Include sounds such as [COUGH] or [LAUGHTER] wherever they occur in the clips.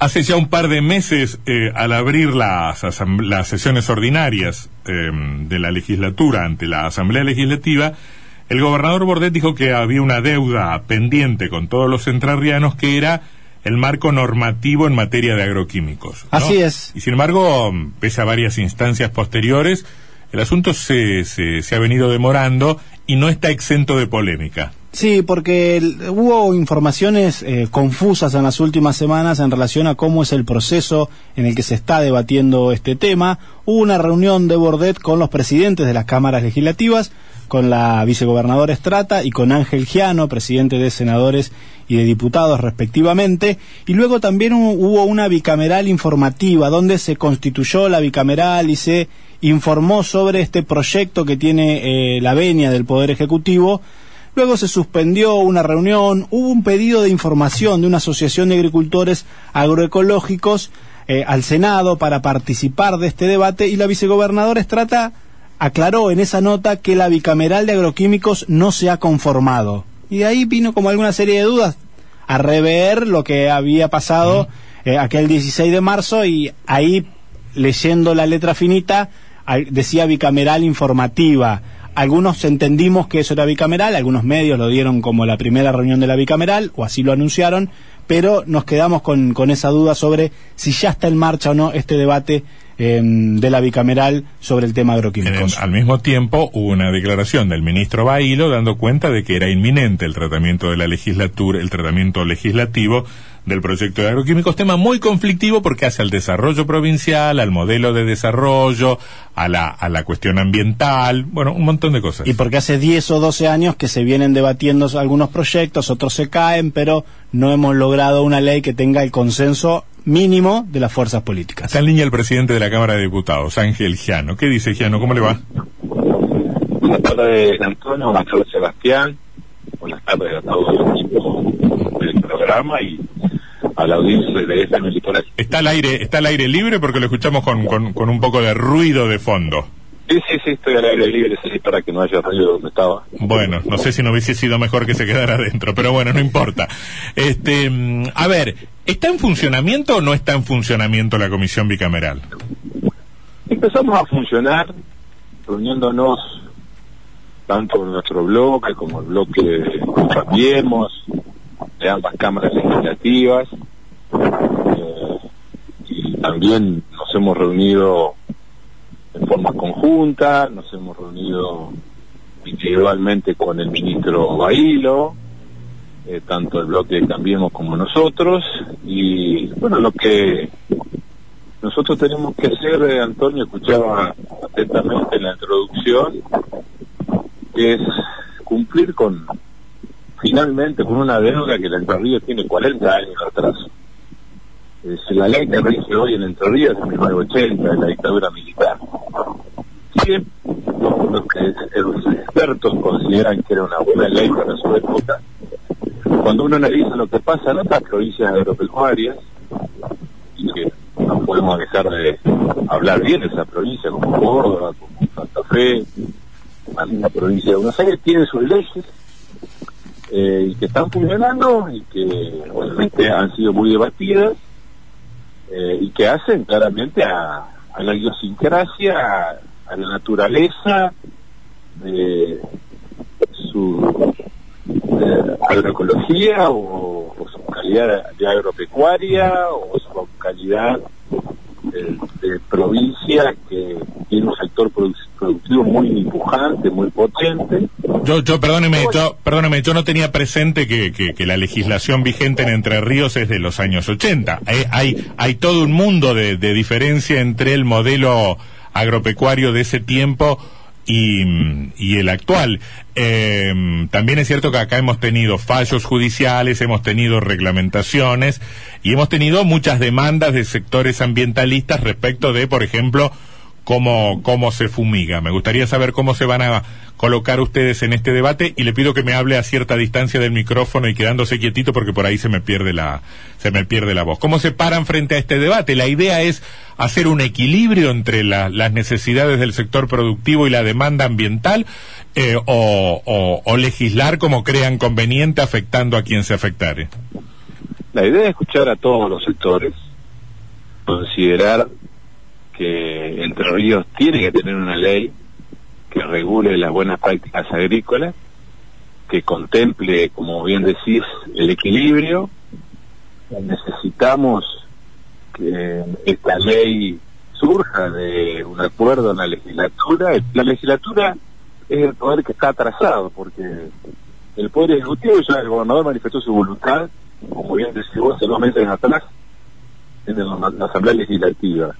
Hace ya un par de meses, eh, al abrir las, las sesiones ordinarias eh, de la legislatura ante la Asamblea Legislativa, el gobernador Bordet dijo que había una deuda pendiente con todos los entrerrianos que era el marco normativo en materia de agroquímicos. Así es. Y sin embargo, pese a varias instancias posteriores, el asunto se, se, se ha venido demorando y no está exento de polémica. Sí, porque hubo informaciones eh, confusas en las últimas semanas en relación a cómo es el proceso en el que se está debatiendo este tema. Hubo una reunión de Bordet con los presidentes de las cámaras legislativas, con la vicegobernadora Estrata y con Ángel Giano, presidente de senadores y de diputados respectivamente, y luego también hubo una bicameral informativa donde se constituyó la bicameral y se informó sobre este proyecto que tiene eh, la venia del Poder Ejecutivo Luego se suspendió una reunión, hubo un pedido de información de una asociación de agricultores agroecológicos eh, al Senado para participar de este debate y la vicegobernadora Estrata aclaró en esa nota que la bicameral de agroquímicos no se ha conformado. Y de ahí vino como alguna serie de dudas a rever lo que había pasado eh, aquel 16 de marzo y ahí leyendo la letra finita decía bicameral informativa algunos entendimos que eso era bicameral, algunos medios lo dieron como la primera reunión de la bicameral, o así lo anunciaron, pero nos quedamos con, esa duda sobre si ya está en marcha o no este debate em, de la bicameral sobre el tema agroquímicos. al mismo tiempo hubo una declaración del ministro Bailo dando cuenta de que era inminente el tratamiento de la legislatura, el tratamiento legislativo del proyecto de agroquímicos, tema muy conflictivo porque hace al desarrollo provincial, al modelo de desarrollo, a la, a la cuestión ambiental, bueno, un montón de cosas. Y porque hace 10 o 12 años que se vienen debatiendo algunos proyectos, otros se caen, pero no hemos logrado una ley que tenga el consenso mínimo de las fuerzas políticas. Está en línea el presidente de la Cámara de Diputados, Ángel Giano. ¿Qué dice Giano? ¿Cómo le va? Buenas tardes, Antonio. Buenas tardes, Sebastián. Buenas tardes a todos los equipos del programa y a la audiencia de esta Está al aire, está al aire libre porque lo escuchamos con, con, un poco de ruido de fondo. Sí, sí, sí, estoy al aire libre, sí, para que no haya ruido donde estaba. Bueno, no sé si no hubiese sido mejor que se quedara adentro, pero bueno, no importa. Este, mm, a ver, ¿está en funcionamiento o no está en funcionamiento la comisión bicameral? Empezamos a funcionar reuniéndonos tanto en nuestro bloque como el bloque de Cambiemos, de ambas cámaras legislativas también nos hemos reunido en forma conjunta, nos hemos reunido individualmente con el ministro Bailo, eh, tanto el bloque Cambiemos como nosotros, y bueno, lo que nosotros tenemos que hacer, eh, Antonio escuchaba atentamente la introducción, es cumplir con finalmente con una deuda que el Entre tiene 40 años atrás. Es la ley que rige hoy en Entre Ríos es de 1980, de la dictadura militar. Sí, los, expertos consideran que era una buena ley para su época. Cuando uno analiza lo que pasa en otras provincias agropecuarias, y que no podemos dejar de hablar bien de esa provincia, como Córdoba, como Santa Fe, la provincia de Buenos Aires, tiene sus leyes eh, y que están funcionando y que obviamente han sido muy debatidas eh, y que hacen claramente a, la idiosincrasia, a, la naturaleza de su agroecología o, o, su calidad de agropecuaria o su calidad de, provincia que tiene un sector productivo muy empujante, muy potente. Yo, yo perdóneme, yo, perdóneme, yo no tenía presente que, que, la legislación vigente en Entre Ríos es de los años 80. Hay, hay, hay todo un mundo de, de diferencia entre el modelo agropecuario de ese tiempo y, el actual. Eh, también es cierto que acá hemos tenido fallos judiciales, hemos tenido reglamentaciones y hemos tenido muchas demandas de sectores ambientalistas respecto de, por ejemplo, cómo, cómo se fumiga. Me gustaría saber cómo se van a colocar ustedes en este debate y le pido que me hable a cierta distancia del micrófono y quedándose quietito porque por ahí se me pierde la, se me pierde la voz. ¿Cómo se paran frente a este debate? La idea es hacer un equilibrio entre las necesidades del sector productivo y la demanda ambiental eh, o, o legislar como crean conveniente afectando a quien se afectare. La idea es escuchar a todos los sectores considerar que Entre Ríos tiene que tener una ley que regule las buenas prácticas agrícolas, que contemple, como bien decís, el equilibrio. Necesitamos que esta ley surja de un acuerdo en la legislatura. La legislatura es el poder que está atrasado, porque el Poder Ejecutivo, ya el gobernador manifestó su voluntad, como bien decís vos, hace dos meses atrás, en la Asamblea Legislativa.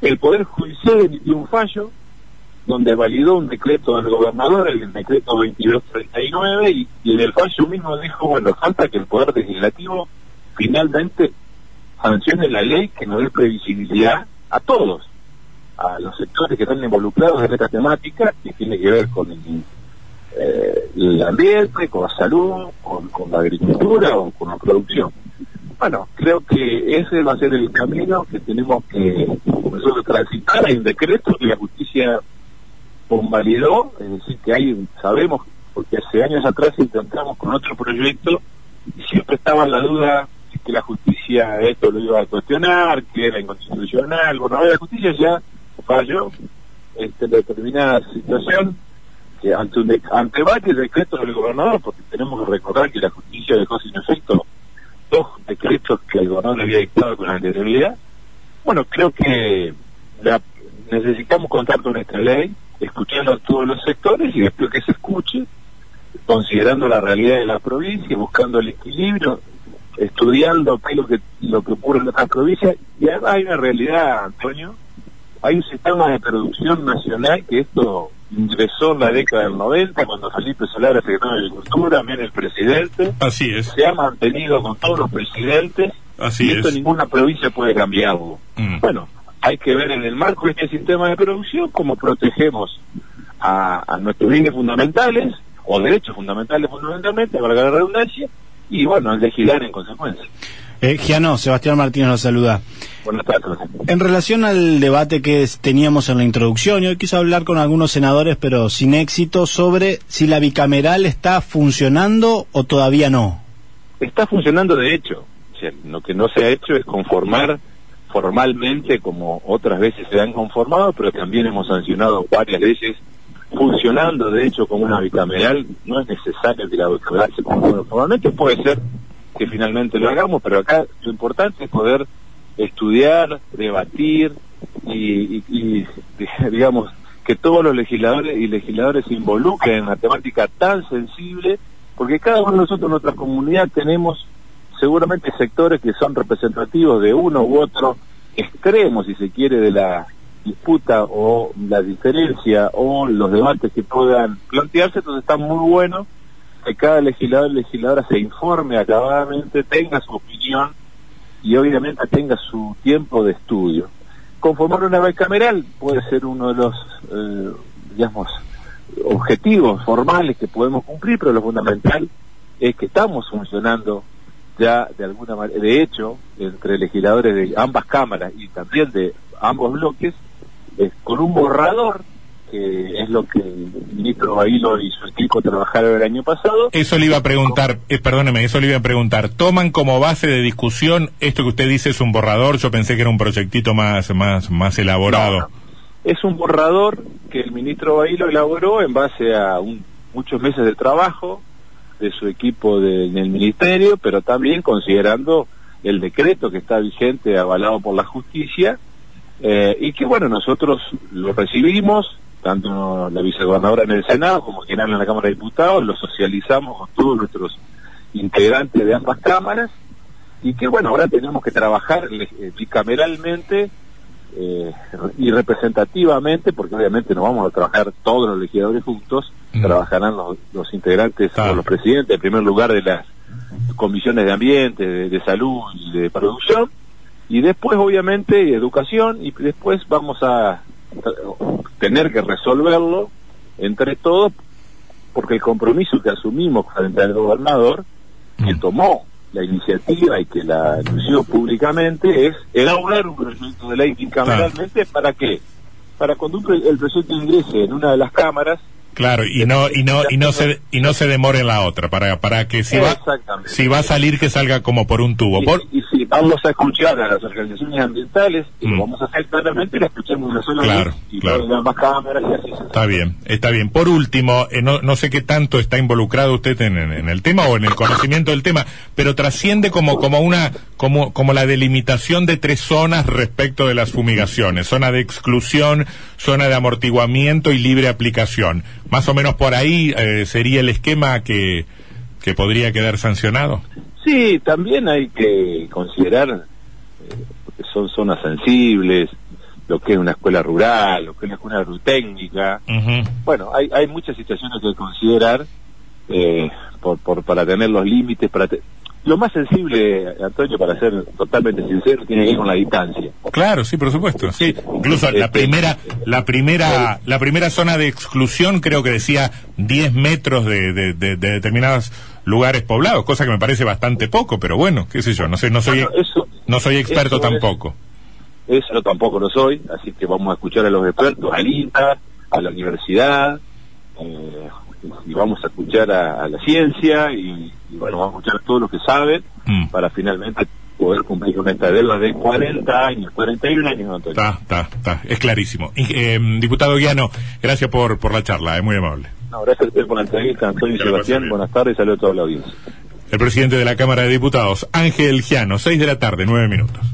El Poder Judicial emitió un fallo donde validó un decreto del gobernador, el decreto 2239, y, y en el fallo mismo dijo, bueno, falta que el Poder Legislativo finalmente sancione la ley que nos dé previsibilidad a todos, a los sectores que están involucrados en esta temática, que tiene que ver con el, eh, ambiente, con la salud, con, la agricultura o con la producción. Bueno, creo que ese va a ser el camino que tenemos que nosotros transitar. Hay un decreto que la justicia convalidó, es decir, que hay, sabemos, porque hace años atrás intentamos con otro proyecto y siempre estaba la duda que la justicia esto lo iba a cuestionar, que era inconstitucional. Bueno, la justicia ya falló este, en determinada situación que ante, un ante varios decretos del gobernador, porque tenemos que recordar que la justicia dejó sin efecto dos decretos que gobernador había dictado con anterioridad. Bueno, creo que necesitamos contar con esta ley, escuchando a todos los sectores y después que se escuche, considerando la realidad de la provincia, buscando el equilibrio, estudiando qué es lo que, lo que ocurre en otras provincias. Y además hay una realidad, Antonio, hay un sistema de producción nacional que esto ingresó en la década del 90 cuando Felipe Solar era secretario de Agricultura, también el presidente. Así es. Se ha mantenido con todos los presidentes. Así y esto ninguna provincia puede cambiarlo. Mm. Bueno, hay que ver en el marco de este sistema de producción cómo protegemos a, a nuestros bienes fundamentales, o derechos fundamentales fundamentalmente, valga la redundancia, y bueno, legislar en consecuencia. Eh, Giano, Sebastián Martínez nos saluda. Buenas tardes. En relación al debate que teníamos en la introducción, yo quise hablar con algunos senadores, pero sin éxito, sobre si la bicameral está funcionando o todavía no. Está funcionando de hecho. lo que no se ha hecho es conformar formalmente como otras veces se han conformado, pero también hemos sancionado varias leyes funcionando de hecho como una bicameral, no es necesario que la bicameral se conforme formalmente, puede ser que finalmente lo hagamos, pero acá lo importante es poder estudiar, debatir y, [LAUGHS] digamos que todos los legisladores y legisladores se involucren en una temática tan sensible, porque cada uno de nosotros en nuestra comunidad tenemos seguramente sectores que son representativos de uno u otro extremo, si se quiere, de la disputa o la diferencia o los debates que puedan plantearse, entonces está muy bueno que cada legislador y legisladora se informe acabadamente, tenga su opinión y obviamente tenga su tiempo de estudio. Conformar una bicameral puede ser uno de los, eh, digamos, objetivos formales que podemos cumplir, pero lo fundamental es que estamos funcionando ya de alguna manera, de hecho, entre legisladores de ambas cámaras y también de ambos bloques, con un borrador que es lo que el ministro Bailo y su equipo trabajaron el año pasado. Eso le iba a preguntar, eh, perdóneme, eso le iba a preguntar. ¿Toman como base de discusión esto que usted dice es un borrador? Yo pensé que era un proyectito más, más, más elaborado. Es un borrador que el ministro Bailo elaboró en base a muchos meses de trabajo de su equipo de, del ministerio, pero también considerando el decreto que está vigente, avalado por la justicia, eh, y que bueno, nosotros lo recibimos, tanto la vicegobernadora en el Senado como general en la Cámara de Diputados, lo socializamos con todos nuestros integrantes de ambas cámaras y que bueno, ahora tenemos que trabajar eh, bicameralmente eh, y representativamente, porque obviamente no vamos a trabajar todos los legisladores juntos, mm. trabajarán los, integrantes o los presidentes en primer lugar de las comisiones de ambiente, de salud y de producción, y después obviamente educación y después vamos a tener que resolverlo entre todos porque el compromiso que asumimos frente al gobernador, que mm. tomó la iniciativa y que la anunció públicamente, es elaborar un proyecto de ley bicameralmente para qué? Para cuando el proyecto ingrese en una de las cámaras, Claro, y no y no y no se y no se demore en la otra para para que si va si va a salir que salga como por un tubo. Y, si vamos a escuchar a las organizaciones ambientales y Mm. lo vamos a hacer claramente, la escuchamos una sola Claro, vez y claro. ambas cámaras y así Está bien, está bien. Por último, eh, no, no sé qué tanto está involucrado usted en, en- en el tema o en el conocimiento del tema, pero trasciende como, como una, como, como la delimitación de tres zonas respecto de las fumigaciones. Zona de exclusión, zona de amortiguamiento y libre aplicación. Más o menos por ahí eh, sería el esquema que, que podría quedar sancionado. Sí, también hay que considerar eh, que son zonas sensibles, lo que es una escuela rural, lo que es una escuela técnica. Bueno, hay, hay muchas situaciones que considerar eh, por, por, para tener los límites. para te- Lo más sensible, Antonio, para ser totalmente sincero, tiene que ver con la distancia. Claro, sí, por supuesto, sí. Incluso la primera, la primera, la primera zona de exclusión creo que decía 10 metros de, de, de- de determinados lugares poblados, cosa que me parece bastante poco, pero bueno, qué sé yo, no sé, no soy, Bueno, eso- no soy experto eso es- tampoco. Eso tampoco lo soy, así que vamos a escuchar a los expertos, al INTA, a la universidad, eh, y vamos a escuchar a, a la ciencia y, y bueno, vamos a escuchar a todos los que saben Mm. para finalmente poder cumplir con esta deuda de 40 años, 41 años, Antonio. Está, está, está, es clarísimo. Eh, diputado Guiano, gracias por, por la charla, es muy amable. No, gracias a usted por la entrevista, Antonio y Sebastián. Buenas tardes saludos a toda la audiencia. El presidente de la Cámara de Diputados, Ángel Giano, 6 de la tarde, 9 minutos.